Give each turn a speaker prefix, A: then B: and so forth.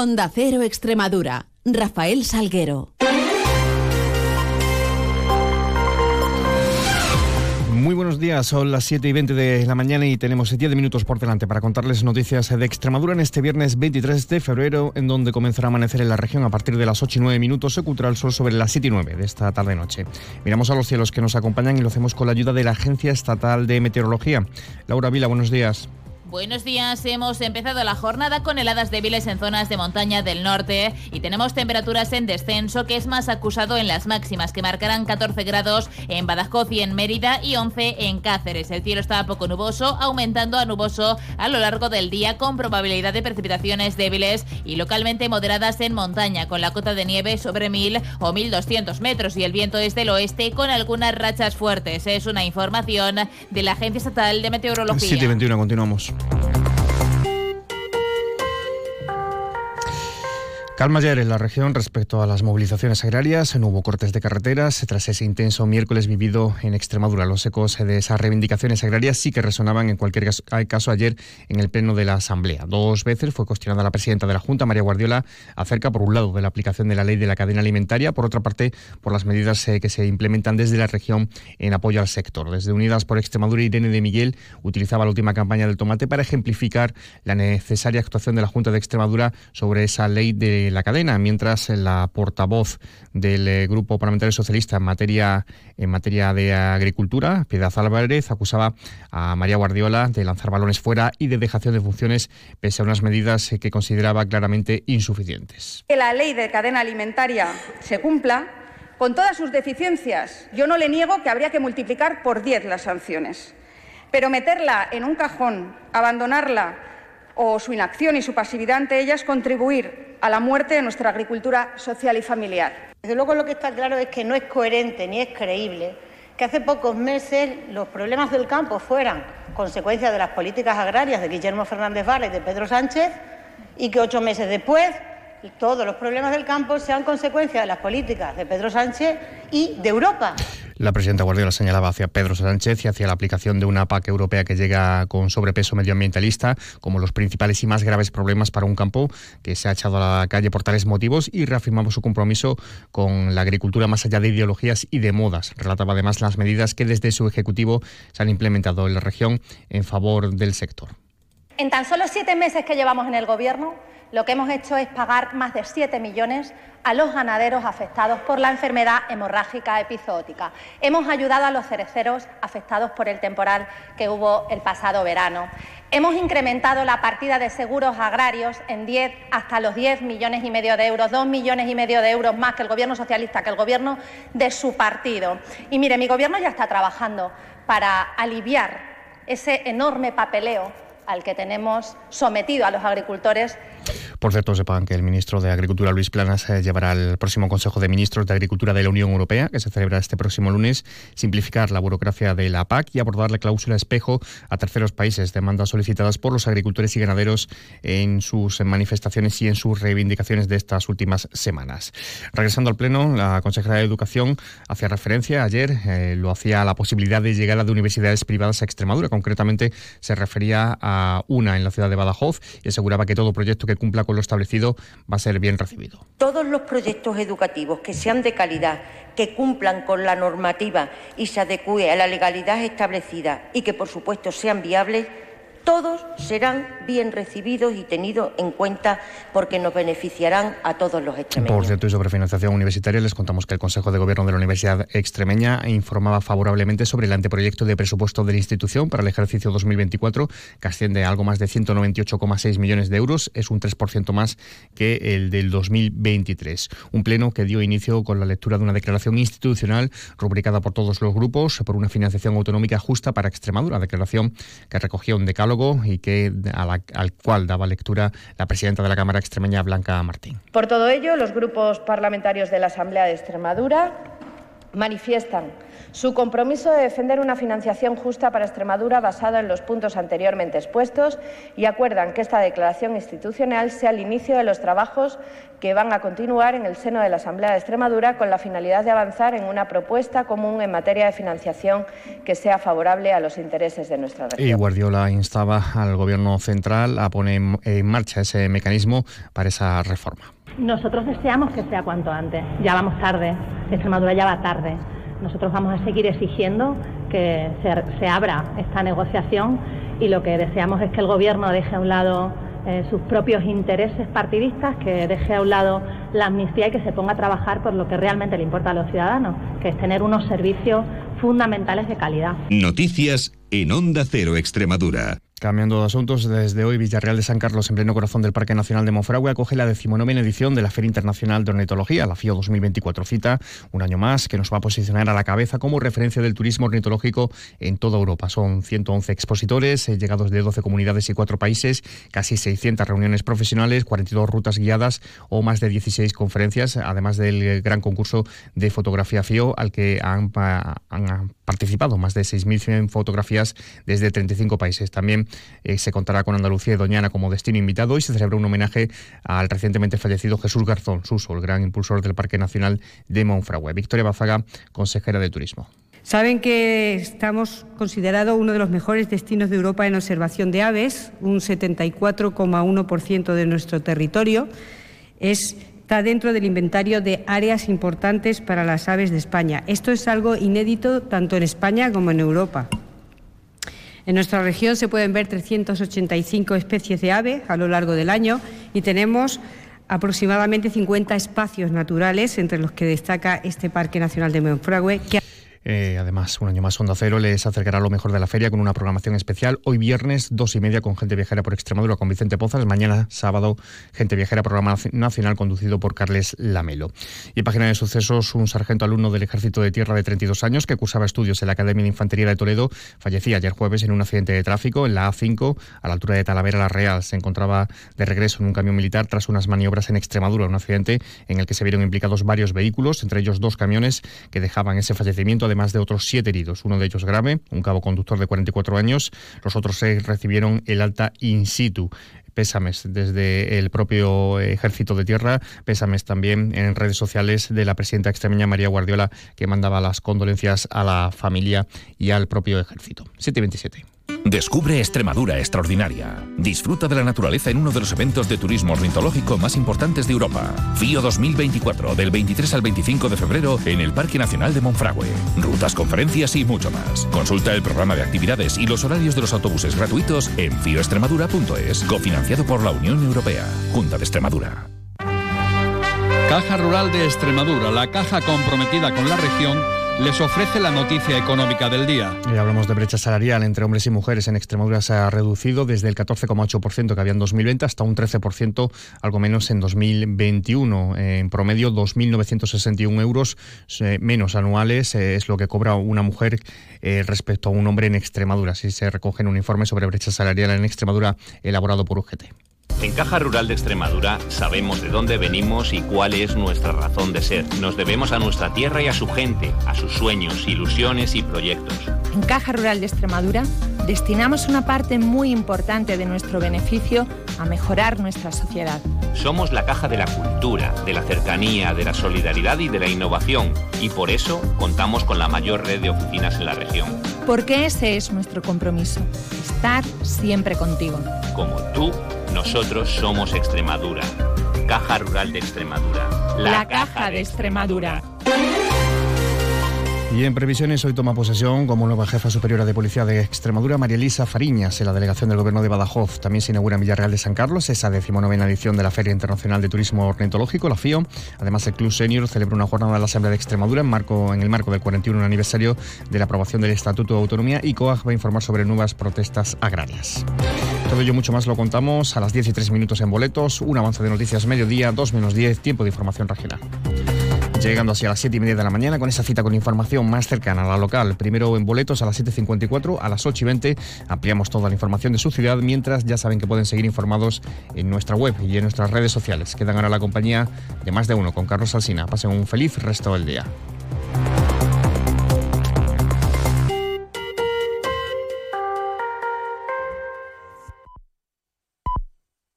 A: Onda Cero Extremadura. Rafael Salguero.
B: Muy buenos días, son las 7 y 20 de la mañana y tenemos 10 minutos por delante para contarles noticias de Extremadura en este viernes 23 de febrero, en donde comenzará a amanecer en la región a partir de las 8 y 9 minutos, se ocultará el sol sobre las 7 y 9 de esta tarde-noche. Miramos a los cielos que nos acompañan y lo hacemos con la ayuda de la Agencia Estatal de Meteorología. Laura Vila, buenos días.
C: Buenos días, hemos empezado la jornada con heladas débiles en zonas de montaña del norte y tenemos temperaturas en descenso que es más acusado en las máximas que marcarán 14 grados en Badajoz y en Mérida y 11 en Cáceres. El cielo está poco nuboso, aumentando a nuboso a lo largo del día con probabilidad de precipitaciones débiles y localmente moderadas en montaña con la cota de nieve sobre 1000 o 1200 metros y el viento es del oeste con algunas rachas fuertes. Es una información de la Agencia Estatal de Meteorología.
B: 7 y 21, continuamos. Calma ayer en la región respecto a las movilizaciones agrarias. No hubo cortes de carreteras tras ese intenso miércoles vivido en Extremadura. Los ecos de esas reivindicaciones agrarias sí que resonaban en cualquier caso ayer en el pleno de la Asamblea. Dos veces fue cuestionada la presidenta de la Junta, María Guardiola, acerca, por un lado, de la aplicación de la ley de la cadena alimentaria, por otra parte, por las medidas eh, que se implementan desde la región en apoyo al sector. Desde Unidas por Extremadura, Irene de Miguel utilizaba la última campaña del tomate para ejemplificar la necesaria actuación de la Junta de Extremadura sobre esa ley de la cadena, mientras la portavoz del eh, Grupo Parlamentario Socialista en materia, en materia de agricultura, Piedad Álvarez, acusaba a María Guardiola de lanzar balones fuera y de dejación de funciones pese a unas medidas que consideraba claramente insuficientes.
D: Que la ley de cadena alimentaria se cumpla con todas sus deficiencias. Yo no le niego que habría que multiplicar por 10 las sanciones, pero meterla en un cajón, abandonarla o su inacción y su pasividad ante ellas contribuir a la muerte de nuestra agricultura social y familiar.
E: Desde luego lo que está claro es que no es coherente ni es creíble que hace pocos meses los problemas del campo fueran consecuencia de las políticas agrarias de Guillermo Fernández Vara y de Pedro Sánchez y que ocho meses después todos los problemas del campo sean consecuencia de las políticas de Pedro Sánchez y de Europa.
B: La presidenta Guardiola señalaba hacia Pedro Sánchez y hacia la aplicación de una PAC europea que llega con sobrepeso medioambientalista como los principales y más graves problemas para un campo que se ha echado a la calle por tales motivos y reafirmaba su compromiso con la agricultura más allá de ideologías y de modas. Relataba además las medidas que desde su ejecutivo se han implementado en la región en favor del sector.
F: En tan solo siete meses que llevamos en el Gobierno, lo que hemos hecho es pagar más de 7 millones a los ganaderos afectados por la enfermedad hemorrágica epizootica. Hemos ayudado a los cereceros afectados por el temporal que hubo el pasado verano. Hemos incrementado la partida de seguros agrarios en 10 hasta los 10 millones y medio de euros, 2 millones y medio de euros más que el Gobierno socialista, que el Gobierno de su partido. Y mire, mi Gobierno ya está trabajando para aliviar ese enorme papeleo al que tenemos sometido a los agricultores
B: por cierto, sepan que el ministro de Agricultura, Luis Planas, eh, llevará al próximo Consejo de Ministros de Agricultura de la Unión Europea, que se celebra este próximo lunes, simplificar la burocracia de la PAC y abordar la cláusula espejo a terceros países, demandas solicitadas por los agricultores y ganaderos en sus manifestaciones y en sus reivindicaciones de estas últimas semanas. Regresando al Pleno, la consejera de Educación hacía referencia ayer, eh, lo hacía a la posibilidad de llegada de universidades privadas a Extremadura. Concretamente, se refería a una en la ciudad de Badajoz y aseguraba que todo proyecto que cumpla lo establecido va a ser bien recibido.
G: Todos los proyectos educativos que sean de calidad, que cumplan con la normativa y se adecue a la legalidad establecida y que, por supuesto, sean viables, todos serán bien recibidos y tenidos en cuenta porque nos beneficiarán a todos los extremeños.
B: Por cierto, y sobre financiación universitaria, les contamos que el Consejo de Gobierno de la Universidad Extremeña informaba favorablemente sobre el anteproyecto de presupuesto de la institución para el ejercicio 2024, que asciende a algo más de 198,6 millones de euros. Es un 3% más que el del 2023. Un pleno que dio inicio con la lectura de una declaración institucional rubricada por todos los grupos por una financiación autonómica justa para Extremadura, declaración que recogía un decálogo y que, al cual daba lectura la presidenta de la Cámara Extremeña, Blanca Martín.
D: Por todo ello, los grupos parlamentarios de la Asamblea de Extremadura manifiestan
H: su compromiso de defender una financiación justa para Extremadura basada en los puntos anteriormente expuestos y acuerdan que esta declaración institucional sea el inicio de los trabajos que van a continuar en el seno de la Asamblea de Extremadura con la finalidad de avanzar en una propuesta común en materia de financiación que sea favorable a los intereses de nuestra región.
B: Y Guardiola instaba al Gobierno central a poner en marcha ese mecanismo para esa reforma.
I: Nosotros deseamos que sea cuanto antes. Ya vamos tarde. Extremadura ya va tarde. Nosotros vamos a seguir exigiendo que se, abra esta negociación y lo que deseamos es que el Gobierno deje a un lado eh, sus propios intereses partidistas, que deje a un lado la amnistía y que se ponga a trabajar por lo que realmente le importa a los ciudadanos, que es tener unos servicios fundamentales de calidad.
J: Noticias en Onda Cero Extremadura.
B: Cambiando de asuntos, desde hoy Villarreal de San Carlos, en pleno corazón del Parque Nacional de Monfragüe, acoge la decimonovena edición de la Feria Internacional de Ornitología, la FIO 2024. Cita un año más que nos va a posicionar a la cabeza como referencia del turismo ornitológico en toda Europa. Son 111 expositores, eh, llegados de 12 comunidades y 4 países, casi 600 reuniones profesionales, 42 rutas guiadas o más de 16 conferencias, además del eh, gran concurso de fotografía FIO al que han, han participado más de 6.100 fotografías desde 35 países. También eh, se contará con Andalucía y Doñana como destino invitado y se celebra un homenaje al recientemente fallecido Jesús Garzón Suso, el gran impulsor del Parque Nacional de Monfragüe. Victoria Bazaga, consejera de Turismo.
K: Saben que estamos considerados uno de los mejores destinos de Europa en observación de aves, un 74,1% de nuestro territorio. está dentro del inventario de áreas importantes para las aves de España. Esto es algo inédito tanto en España como en Europa. En nuestra región se pueden ver 385 especies de aves a lo largo del año y tenemos aproximadamente 50 espacios naturales, entre los que destaca este Parque Nacional de Monfragüe.
B: Eh, además, un año más Onda Cero les acercará lo mejor de la feria con una programación especial. Hoy viernes, dos y media con Gente Viajera por Extremadura con Vicente Pozas. Mañana, sábado, Gente Viajera, programa nacional conducido por Carles Lamelo. Y en página de sucesos, un sargento alumno del Ejército de Tierra de 32 años que cursaba estudios en la Academia de Infantería de Toledo fallecía ayer jueves en un accidente de tráfico en la A5 a la altura de Talavera La Real. Se encontraba de regreso en un camión militar tras unas maniobras en Extremadura, un accidente en el que se vieron implicados varios vehículos, entre ellos dos camiones que dejaban ese fallecimiento más de otros siete heridos, uno de ellos grave, un cabo conductor de 44 años, los otros seis recibieron el alta in situ pésames desde el propio Ejército de Tierra, pésames también en redes sociales de la presidenta extremeña María Guardiola, que mandaba las condolencias a la familia y al propio Ejército. 727.
J: Descubre Extremadura extraordinaria. Disfruta de la naturaleza en uno de los eventos de turismo ornitológico más importantes de Europa. FIO 2024, del 23 al 25 de febrero en el Parque Nacional de Monfragüe. Rutas, conferencias y mucho más. Consulta el programa de actividades y los horarios de los autobuses gratuitos en fioextremadura.es, cofinanciado por la Unión Europea. Junta de Extremadura.
L: Caja Rural de Extremadura, la caja comprometida con la región les ofrece la noticia económica del día.
B: Hablamos de brecha salarial entre hombres y mujeres en Extremadura se ha reducido desde el 14,8% que había en 2020 hasta un 13%, algo menos en 2021. En promedio, 2.961 euros eh, menos anuales eh, es lo que cobra una mujer eh, respecto a un hombre en Extremadura. Así se recoge en un informe sobre brecha salarial en Extremadura elaborado por UGT.
M: En Caja Rural de Extremadura sabemos de dónde venimos y cuál es nuestra razón de ser. Nos debemos a nuestra tierra y a su gente, a sus sueños, ilusiones y proyectos.
N: En Caja Rural de Extremadura destinamos una parte muy importante de nuestro beneficio a mejorar nuestra sociedad.
M: Somos la caja de la cultura, de la cercanía, de la solidaridad y de la innovación y por eso contamos con la mayor red de oficinas en la región.
N: Porque ese es nuestro compromiso, estar siempre contigo.
M: Como tú nosotros somos Extremadura. Caja Rural de Extremadura.
N: La, Caja de Extremadura.
B: Y en previsiones, hoy toma posesión como nueva jefa superiora de policía de Extremadura María Elisa Fariñas en la delegación del gobierno de Badajoz. También se inaugura en Villarreal de San Carlos esa decimonovena edición de la Feria Internacional de Turismo Ornitológico, la FIO. Además, el Club Senior celebra una jornada de la Asamblea de Extremadura en, marco, en el marco del 41 aniversario de la aprobación del Estatuto de Autonomía y COAG va a informar sobre nuevas protestas agrarias. Todo ello mucho más lo contamos a las 10 y 3 minutos en boletos, un avance de noticias mediodía, 2 menos 10, tiempo de información regional. Llegando así a las 7 y media de la mañana con esa cita con información más cercana a la local. Primero en boletos a las 7.54, a las 8 y 20 ampliamos toda la información de su ciudad, mientras ya saben que pueden seguir informados en nuestra web y en nuestras redes sociales. Quedan ahora la compañía de más de uno con Carlos Alsina. Pasen un feliz resto del día.